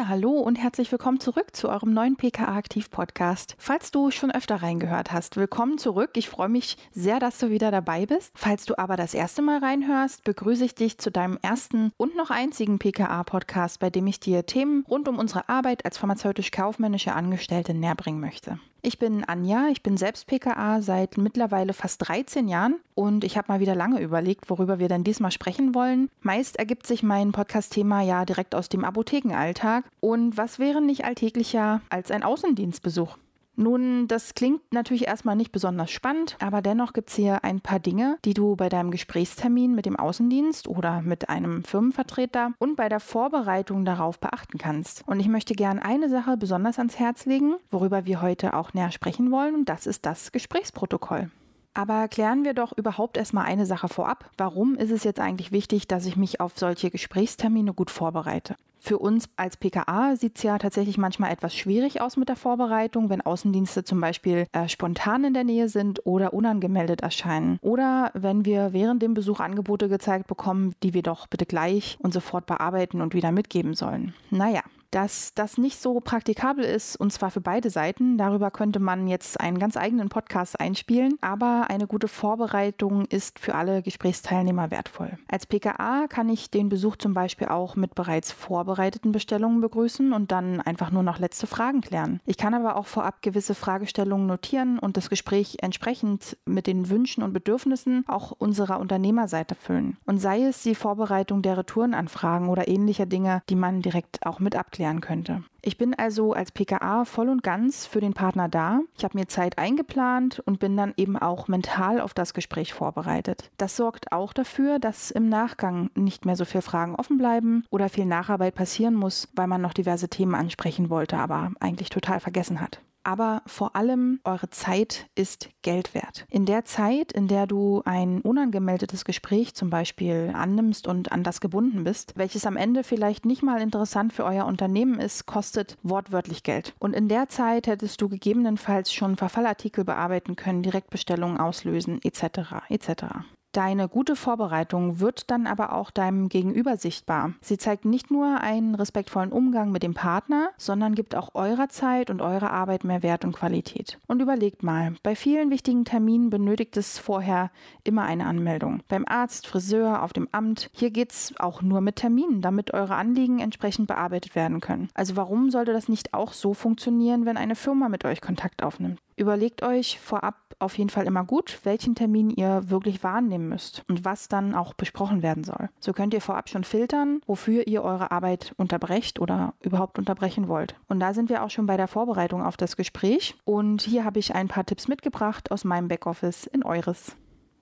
Ja, hallo und herzlich willkommen zurück zu eurem neuen PKA Aktiv Podcast. Falls du schon öfter reingehört hast, willkommen zurück. Ich freue mich sehr, dass du wieder dabei bist. Falls du aber das erste Mal reinhörst, begrüße ich dich zu deinem ersten und noch einzigen PKA Podcast, bei dem ich dir Themen rund um unsere Arbeit als pharmazeutisch-kaufmännische Angestellte näherbringen möchte. Ich bin Anja, ich bin selbst PKA seit mittlerweile fast 13 Jahren und ich habe mal wieder lange überlegt, worüber wir denn diesmal sprechen wollen. Meist ergibt sich mein Podcast-Thema ja direkt aus dem Apothekenalltag und was wäre nicht alltäglicher als ein Außendienstbesuch? Nun, das klingt natürlich erstmal nicht besonders spannend, aber dennoch gibt es hier ein paar Dinge, die du bei deinem Gesprächstermin mit dem Außendienst oder mit einem Firmenvertreter und bei der Vorbereitung darauf beachten kannst. Und ich möchte gern eine Sache besonders ans Herz legen, worüber wir heute auch näher sprechen wollen, und das ist das Gesprächsprotokoll. Aber klären wir doch überhaupt erstmal eine Sache vorab. Warum ist es jetzt eigentlich wichtig, dass ich mich auf solche Gesprächstermine gut vorbereite? Für uns als PKA sieht es ja tatsächlich manchmal etwas schwierig aus mit der Vorbereitung, wenn Außendienste zum Beispiel äh, spontan in der Nähe sind oder unangemeldet erscheinen. Oder wenn wir während dem Besuch Angebote gezeigt bekommen, die wir doch bitte gleich und sofort bearbeiten und wieder mitgeben sollen. Naja, dass das nicht so praktikabel ist, und zwar für beide Seiten. Darüber könnte man jetzt einen ganz eigenen Podcast einspielen, aber eine gute Vorbereitung ist für alle Gesprächsteilnehmer wertvoll. Als PKA kann ich den Besuch zum Beispiel auch mit bereits vorbereiteten Bestellungen begrüßen und dann einfach nur noch letzte Fragen klären. Ich kann aber auch vorab gewisse Fragestellungen notieren und das Gespräch entsprechend mit den Wünschen und Bedürfnissen auch unserer Unternehmerseite füllen. Und sei es die Vorbereitung der Retourenanfragen oder ähnlicher Dinge, die man direkt auch mit abklärt erklären könnte. Ich bin also als PKA voll und ganz für den Partner da. Ich habe mir Zeit eingeplant und bin dann eben auch mental auf das Gespräch vorbereitet. Das sorgt auch dafür, dass im Nachgang nicht mehr so viele Fragen offen bleiben oder viel Nacharbeit passieren muss, weil man noch diverse Themen ansprechen wollte, aber eigentlich total vergessen hat aber vor allem eure Zeit ist Geld wert. In der Zeit, in der du ein unangemeldetes Gespräch zum Beispiel annimmst und an das gebunden bist, welches am Ende vielleicht nicht mal interessant für euer Unternehmen ist, kostet wortwörtlich Geld. Und in der Zeit hättest du gegebenenfalls schon Verfallartikel bearbeiten können, Direktbestellungen auslösen etc. etc. Deine gute Vorbereitung wird dann aber auch deinem Gegenüber sichtbar. Sie zeigt nicht nur einen respektvollen Umgang mit dem Partner, sondern gibt auch eurer Zeit und eurer Arbeit mehr Wert und Qualität. Und überlegt mal, bei vielen wichtigen Terminen benötigt es vorher immer eine Anmeldung. Beim Arzt, Friseur, auf dem Amt. Hier geht's auch nur mit Terminen, damit eure Anliegen entsprechend bearbeitet werden können. Also warum sollte das nicht auch so funktionieren, wenn eine Firma mit euch Kontakt aufnimmt? Überlegt euch vorab auf jeden Fall immer gut, welchen Termin ihr wirklich wahrnehmen müsst und was dann auch besprochen werden soll. So könnt ihr vorab schon filtern, wofür ihr eure Arbeit unterbrecht oder überhaupt unterbrechen wollt. Und da sind wir auch schon bei der Vorbereitung auf das Gespräch. Und hier habe ich ein paar Tipps mitgebracht aus meinem Backoffice in eures.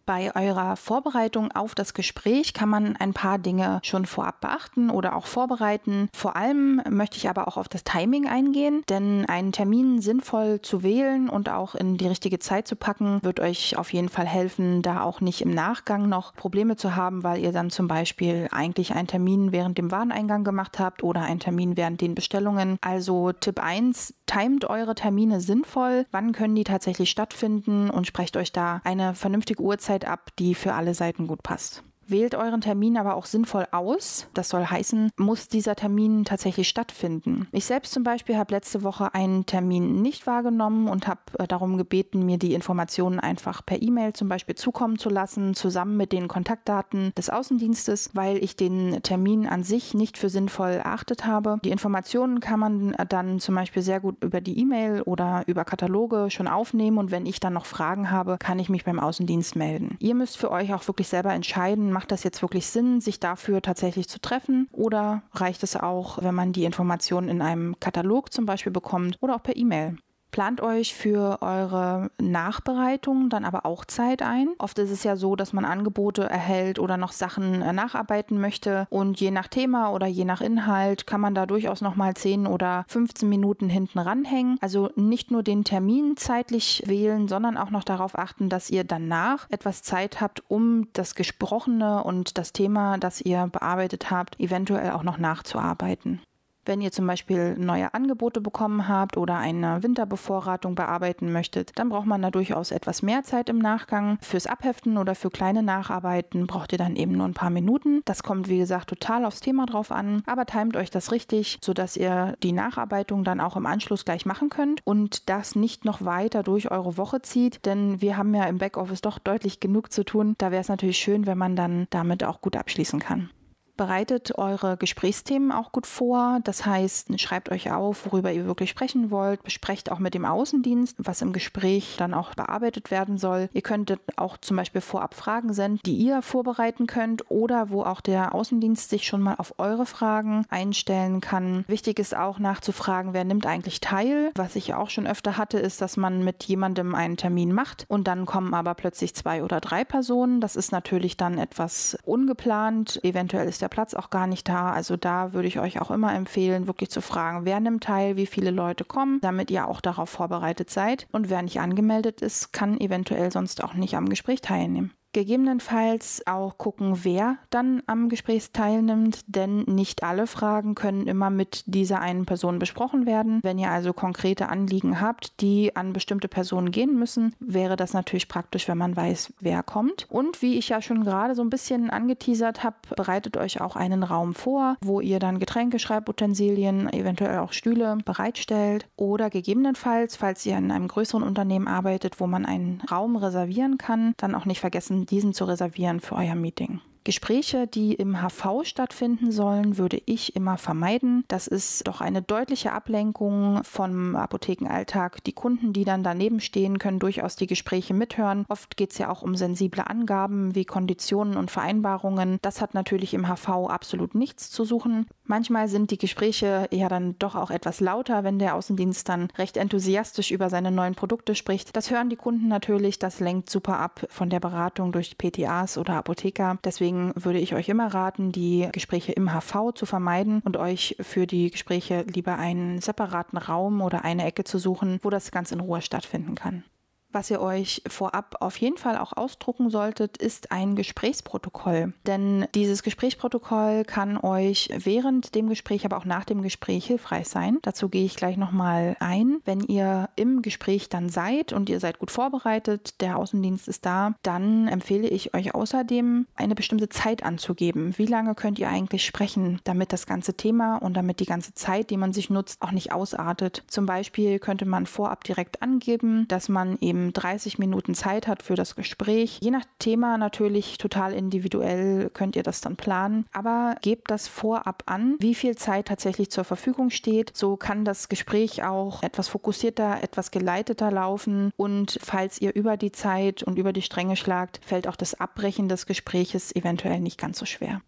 Bei eurer Vorbereitung auf das Gespräch kann man ein paar Dinge schon vorab beachten oder auch vorbereiten. Vor allem möchte ich aber auch auf das Timing eingehen, denn einen Termin sinnvoll zu wählen und auch in die richtige Zeit zu packen, wird euch auf jeden Fall helfen, da auch nicht im Nachgang noch Probleme zu haben, weil ihr dann zum Beispiel eigentlich einen Termin während dem Wareneingang gemacht habt oder einen Termin während den Bestellungen. Also Tipp 1, timet eure Termine sinnvoll, wann können die tatsächlich stattfinden und sprecht euch da eine vernünftige Uhrzeit Uhrzeit ab, die für alle Seiten gut passt. Wählt euren Termin aber auch sinnvoll aus. Das soll heißen, muss dieser Termin tatsächlich stattfinden. Ich selbst zum Beispiel habe letzte Woche einen Termin nicht wahrgenommen und habe äh, darum gebeten, mir die Informationen einfach per E-Mail zum Beispiel zukommen zu lassen, zusammen mit den Kontaktdaten des Außendienstes, weil ich den Termin an sich nicht für sinnvoll erachtet habe. Die Informationen kann man dann zum Beispiel sehr gut über die E-Mail oder über Kataloge schon aufnehmen und wenn ich dann noch Fragen habe, kann ich mich beim Außendienst melden. Ihr müsst für euch auch wirklich selber entscheiden, macht das jetzt wirklich Sinn, sich dafür tatsächlich zu treffen? Oder reicht es auch, wenn man die Informationen in einem Katalog zum Beispiel bekommt oder auch per E-Mail? Plant euch für eure Nachbereitung dann aber auch Zeit ein. Oft ist es ja so, dass man Angebote erhält oder noch Sachen äh, nacharbeiten möchte und je nach Thema oder je nach Inhalt kann man da durchaus noch mal 10 oder 15 Minuten hinten ranhängen. Also nicht nur den Termin zeitlich wählen, sondern auch noch darauf achten, dass ihr danach etwas Zeit habt, um das Gesprochene und das Thema, das ihr bearbeitet habt, eventuell auch noch nachzuarbeiten. Wenn ihr zum Beispiel neue Angebote bekommen habt oder eine Winterbevorratung bearbeiten möchtet, dann braucht man da durchaus etwas mehr Zeit im Nachgang. Fürs Abheften oder für kleine Nacharbeiten braucht ihr dann eben nur ein paar Minuten. Das kommt, wie gesagt, total aufs Thema drauf an, aber timet euch das richtig, sodass ihr die Nacharbeitung dann auch im Anschluss gleich machen könnt und das nicht noch weiter durch eure Woche zieht, denn wir haben ja im Backoffice doch deutlich genug zu tun. Da wäre es natürlich schön, wenn man dann damit auch gut abschließen kann. Bereitet eure Gesprächsthemen auch gut vor. Das heißt, schreibt euch auf, worüber ihr wirklich sprechen wollt. Besprecht auch mit dem Außendienst, was im Gespräch dann auch bearbeitet werden soll. Ihr könntet auch zum Beispiel vorab Fragen senden, die ihr vorbereiten könnt oder wo auch der Außendienst sich schon mal auf eure Fragen einstellen kann. Wichtig ist auch nachzufragen, wer nimmt eigentlich teil. Was ich auch schon öfter hatte, ist, dass man mit jemandem einen Termin macht und dann kommen aber plötzlich zwei oder drei Personen. Das ist natürlich dann etwas ungeplant. Eventuell ist der der Platz auch gar nicht da. Also da würde ich euch auch immer empfehlen, wirklich zu fragen, wer nimmt teil, wie viele Leute kommen, damit ihr auch darauf vorbereitet seid. Und wer nicht angemeldet ist, kann eventuell sonst auch nicht am Gespräch teilnehmen. Gegebenenfalls auch gucken, wer dann am Gespräch teilnimmt, denn nicht alle Fragen können immer mit dieser einen Person besprochen werden. Wenn ihr also konkrete Anliegen habt, die an bestimmte Personen gehen müssen, wäre das natürlich praktisch, wenn man weiß, wer kommt. Und wie ich ja schon gerade so ein bisschen angeteasert habe, bereitet euch auch einen Raum vor, wo ihr dann Getränke, Schreibutensilien, eventuell auch Stühle bereitstellt oder gegebenenfalls, falls ihr in einem größeren Unternehmen arbeitet, wo man einen Raum reservieren kann, dann auch nicht vergessen, diesen zu reservieren für euer Meeting. Gespräche, die im HV stattfinden sollen, würde ich immer vermeiden. Das ist doch eine deutliche Ablenkung vom Apothekenalltag. Die Kunden, die dann daneben stehen, können durchaus die Gespräche mithören. Oft geht es ja auch um sensible Angaben wie Konditionen und Vereinbarungen. Das hat natürlich im HV absolut nichts zu suchen. Manchmal sind die Gespräche ja dann doch auch etwas lauter, wenn der Außendienst dann recht enthusiastisch über seine neuen Produkte spricht. Das hören die Kunden natürlich. Das lenkt super ab von der Beratung durch PTAs oder Apotheker. Deswegen würde ich euch immer raten, die Gespräche im HV zu vermeiden und euch für die Gespräche lieber einen separaten Raum oder eine Ecke zu suchen, wo das ganz in Ruhe stattfinden kann. Was ihr euch vorab auf jeden Fall auch ausdrucken solltet, ist ein Gesprächsprotokoll. Denn dieses Gesprächsprotokoll kann euch während dem Gespräch, aber auch nach dem Gespräch hilfreich sein. Dazu gehe ich gleich nochmal ein. Wenn ihr im Gespräch dann seid und ihr seid gut vorbereitet, der Außendienst ist da, dann empfehle ich euch außerdem eine bestimmte Zeit anzugeben. Wie lange könnt ihr eigentlich sprechen, damit das ganze Thema und damit die ganze Zeit, die man sich nutzt, auch nicht ausartet. Zum Beispiel könnte man vorab direkt angeben, dass man eben eben 30 Minuten Zeit hat für das Gespräch. Je nach Thema natürlich total individuell könnt ihr das dann planen, aber gebt das vorab an, wie viel Zeit tatsächlich zur Verfügung steht. So kann das Gespräch auch etwas fokussierter, etwas geleiteter laufen und falls ihr über die Zeit und über die Stränge schlagt, fällt auch das Abbrechen des Gespräches eventuell nicht ganz so schwer.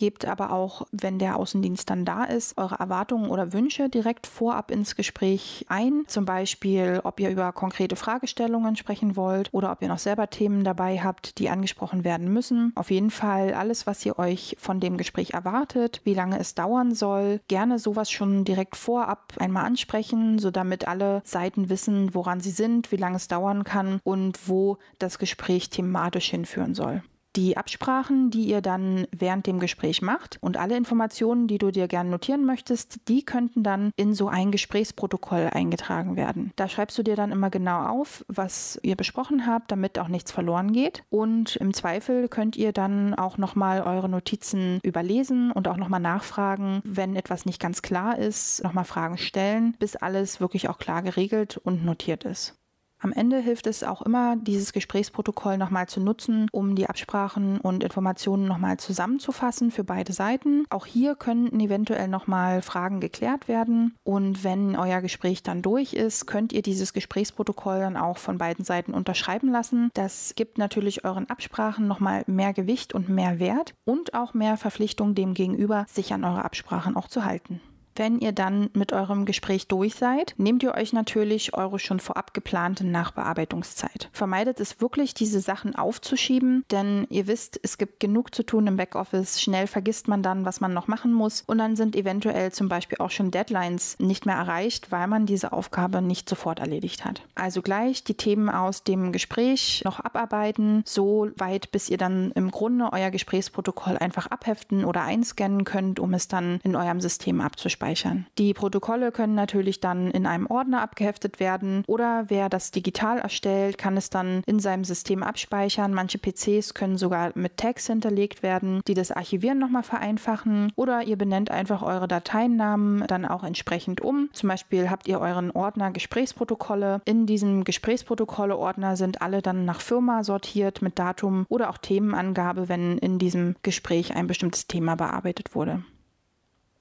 Gebt aber auch, wenn der Außendienst dann da ist, eure Erwartungen oder Wünsche direkt vorab ins Gespräch ein. Zum Beispiel, ob ihr über konkrete Fragestellungen sprechen wollt oder ob ihr noch selber Themen dabei habt, die angesprochen werden müssen. Auf jeden Fall alles, was ihr euch von dem Gespräch erwartet, wie lange es dauern soll. Gerne sowas schon direkt vorab einmal ansprechen, so damit alle Seiten wissen, woran sie sind, wie lange es dauern kann und wo das Gespräch thematisch hinführen soll die Absprachen, die ihr dann während dem Gespräch macht und alle Informationen, die du dir gerne notieren möchtest, die könnten dann in so ein Gesprächsprotokoll eingetragen werden. Da schreibst du dir dann immer genau auf, was ihr besprochen habt, damit auch nichts verloren geht. Und im Zweifel könnt ihr dann auch nochmal eure Notizen überlesen und auch nochmal nachfragen, wenn etwas nicht ganz klar ist, nochmal Fragen stellen, bis alles wirklich auch klar geregelt und notiert ist. Am Ende hilft es auch immer, dieses Gesprächsprotokoll nochmal zu nutzen, um die Absprachen und Informationen nochmal zusammenzufassen für beide Seiten. Auch hier könnten eventuell nochmal Fragen geklärt werden. Und wenn euer Gespräch dann durch ist, könnt ihr dieses Gesprächsprotokoll dann auch von beiden Seiten unterschreiben lassen. Das gibt natürlich euren Absprachen nochmal mehr Gewicht und mehr Wert und auch mehr Verpflichtung dem Gegenüber, sich an eure Absprachen auch zu halten. Wenn ihr dann mit eurem Gespräch durch seid, nehmt ihr euch natürlich eure schon vorab geplante Nachbearbeitungszeit. Vermeidet es wirklich, diese Sachen aufzuschieben, denn ihr wisst, es gibt genug zu tun im Backoffice. Schnell vergisst man dann, was man noch machen muss und dann sind eventuell zum Beispiel auch schon Deadlines nicht mehr erreicht, weil man diese Aufgabe nicht sofort erledigt hat. Also gleich die Themen aus dem Gespräch noch abarbeiten, so weit, bis ihr dann im Grunde euer Gesprächsprotokoll einfach abheften oder einscannen könnt, um es dann in eurem System abzuspeichern abspeichern. Die Protokolle können natürlich dann in einem Ordner abgeheftet werden oder wer das digital erstellt, kann es dann in seinem System abspeichern. Manche PCs können sogar mit Tags hinterlegt werden, die das Archivieren nochmal vereinfachen oder ihr benennt einfach eure Dateinamen dann auch entsprechend um. Zum Beispiel habt ihr euren Ordner Gesprächsprotokolle. In diesem Gesprächsprotokolle-Ordner sind alle dann nach Firma sortiert mit Datum oder auch Themenangabe, wenn in diesem Gespräch ein bestimmtes Thema bearbeitet wurde.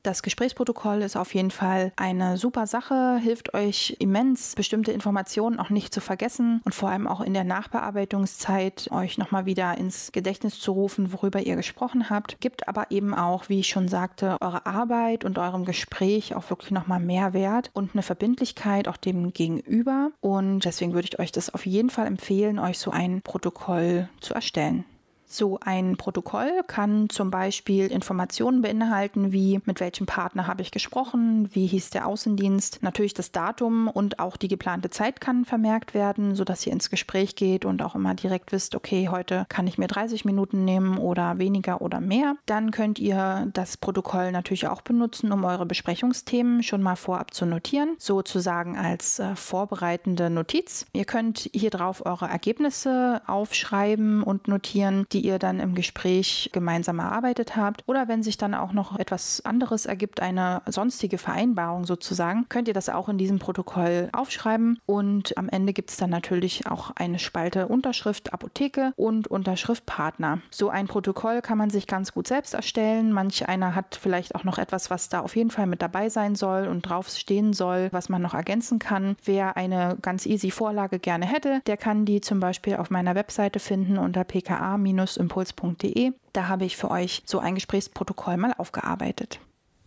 Das Gesprächsprotokoll ist auf jeden Fall eine super Sache, hilft euch immens, bestimmte Informationen auch nicht zu vergessen und vor allem auch in der Nachbearbeitungszeit euch nochmal wieder ins Gedächtnis zu rufen, worüber ihr gesprochen habt. Gibt aber eben auch, wie ich schon sagte, eure Arbeit und eurem Gespräch auch wirklich nochmal mehr Wert und eine Verbindlichkeit auch dem Gegenüber. Und deswegen würde ich euch das auf jeden Fall empfehlen, euch so ein Protokoll zu erstellen. So ein Protokoll kann zum Beispiel Informationen beinhalten, wie mit welchem Partner habe ich gesprochen, wie hieß der Außendienst. Natürlich das Datum und auch die geplante Zeit kann vermerkt werden, sodass ihr ins Gespräch geht und auch immer direkt wisst, okay, heute kann ich mir 30 Minuten nehmen oder weniger oder mehr. Dann könnt ihr das Protokoll natürlich auch benutzen, um eure Besprechungsthemen schon mal vorab zu notieren, sozusagen als äh, vorbereitende Notiz. Ihr könnt hier drauf eure Ergebnisse aufschreiben und notieren, die die ihr dann im Gespräch gemeinsam erarbeitet habt. Oder wenn sich dann auch noch etwas anderes ergibt, eine sonstige Vereinbarung sozusagen, könnt ihr das auch in diesem Protokoll aufschreiben. Und am Ende gibt es dann natürlich auch eine Spalte Unterschrift Apotheke und Unterschrift Partner. So ein Protokoll kann man sich ganz gut selbst erstellen. Manch einer hat vielleicht auch noch etwas, was da auf jeden Fall mit dabei sein soll und drauf stehen soll, was man noch ergänzen kann. Wer eine ganz easy Vorlage gerne hätte, der kann die zum Beispiel auf meiner Webseite finden unter pka- impuls.de. Da habe ich für euch so ein Gesprächsprotokoll mal aufgearbeitet.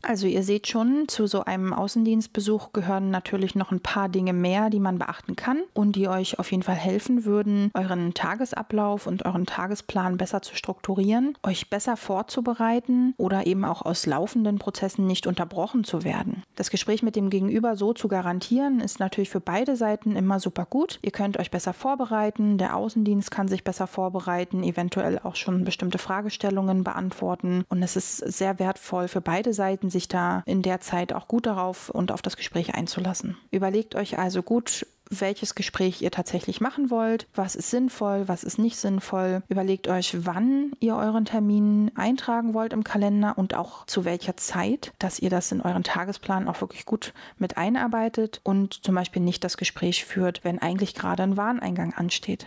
Also ihr seht schon, zu so einem Außendienstbesuch gehören natürlich noch ein paar Dinge mehr, die man beachten kann und die euch auf jeden Fall helfen würden, euren Tagesablauf und euren Tagesplan besser zu strukturieren, euch besser vorzubereiten oder eben auch aus laufenden Prozessen nicht unterbrochen zu werden. Das Gespräch mit dem Gegenüber so zu garantieren, ist natürlich für beide Seiten immer super gut. Ihr könnt euch besser vorbereiten, der Außendienst kann sich besser vorbereiten, eventuell auch schon bestimmte Fragestellungen beantworten und es ist sehr wertvoll für beide Seiten, sich da in der Zeit auch gut darauf und auf das Gespräch einzulassen. Überlegt euch also gut, welches Gespräch ihr tatsächlich machen wollt, was ist sinnvoll, was ist nicht sinnvoll. Überlegt euch, wann ihr euren Termin eintragen wollt im Kalender und auch zu welcher Zeit, dass ihr das in euren Tagesplan auch wirklich gut mit einarbeitet und zum Beispiel nicht das Gespräch führt, wenn eigentlich gerade ein Wareneingang ansteht.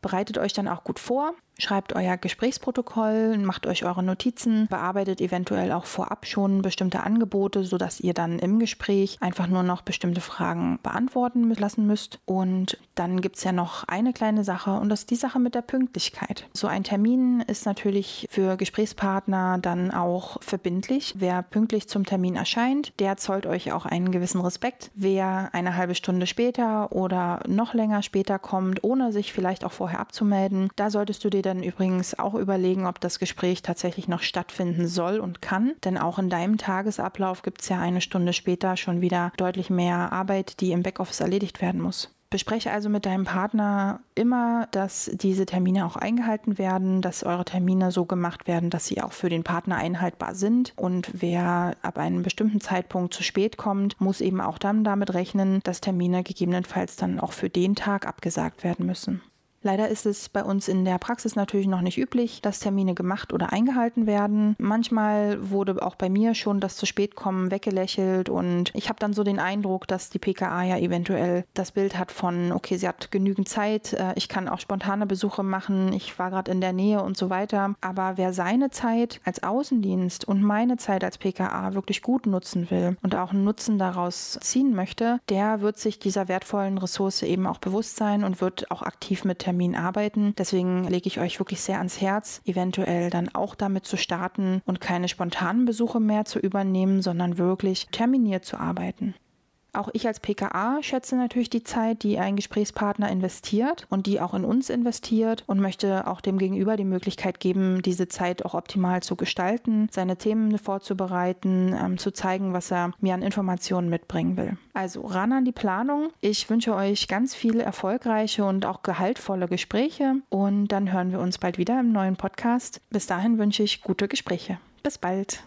Bereitet euch dann auch gut vor, Schreibt euer Gesprächsprotokoll, macht euch eure Notizen, bearbeitet eventuell auch vorab schon bestimmte Angebote, sodass ihr dann im Gespräch einfach nur noch bestimmte Fragen beantworten lassen müsst. Und dann gibt es ja noch eine kleine Sache und das ist die Sache mit der Pünktlichkeit. So ein Termin ist natürlich für Gesprächspartner dann auch verbindlich. Wer pünktlich zum Termin erscheint, der zollt euch auch einen gewissen Respekt. Wer eine halbe Stunde später oder noch länger später kommt, ohne sich vielleicht auch vorher abzumelden, da solltest du dir dann übrigens auch überlegen, ob das Gespräch tatsächlich noch stattfinden soll und kann. Denn auch in deinem Tagesablauf gibt es ja eine Stunde später schon wieder deutlich mehr Arbeit, die im Backoffice erledigt werden muss. Bespreche also mit deinem Partner immer, dass diese Termine auch eingehalten werden, dass eure Termine so gemacht werden, dass sie auch für den Partner einhaltbar sind. Und wer ab einem bestimmten Zeitpunkt zu spät kommt, muss eben auch dann damit rechnen, dass Termine gegebenenfalls dann auch für den Tag abgesagt werden müssen. Leider ist es bei uns in der Praxis natürlich noch nicht üblich, dass Termine gemacht oder eingehalten werden. Manchmal wurde auch bei mir schon das zu spät kommen weggelächelt und ich habe dann so den Eindruck, dass die PKA ja eventuell das Bild hat von, okay, sie hat genügend Zeit, äh, ich kann auch spontane Besuche machen, ich war gerade in der Nähe und so weiter. Aber wer seine Zeit als Außendienst und meine Zeit als PKA wirklich gut nutzen will und auch einen Nutzen daraus ziehen möchte, der wird sich dieser wertvollen Ressource eben auch bewusst sein und wird auch aktiv mit Terminen Termin arbeiten. Deswegen lege ich euch wirklich sehr ans Herz, eventuell dann auch damit zu starten und keine spontanen Besuche mehr zu übernehmen, sondern wirklich terminiert zu arbeiten. Auch ich als PKA schätze natürlich die Zeit, die ein Gesprächspartner investiert und die auch in uns investiert und möchte auch dem Gegenüber die Möglichkeit geben, diese Zeit auch optimal zu gestalten, seine Themen vorzubereiten, ähm, zu zeigen, was er mir an Informationen mitbringen will. Also ran an die Planung. Ich wünsche euch ganz viele erfolgreiche und auch gehaltvolle Gespräche und dann hören wir uns bald wieder im neuen Podcast. Bis dahin wünsche ich gute Gespräche. Bis bald.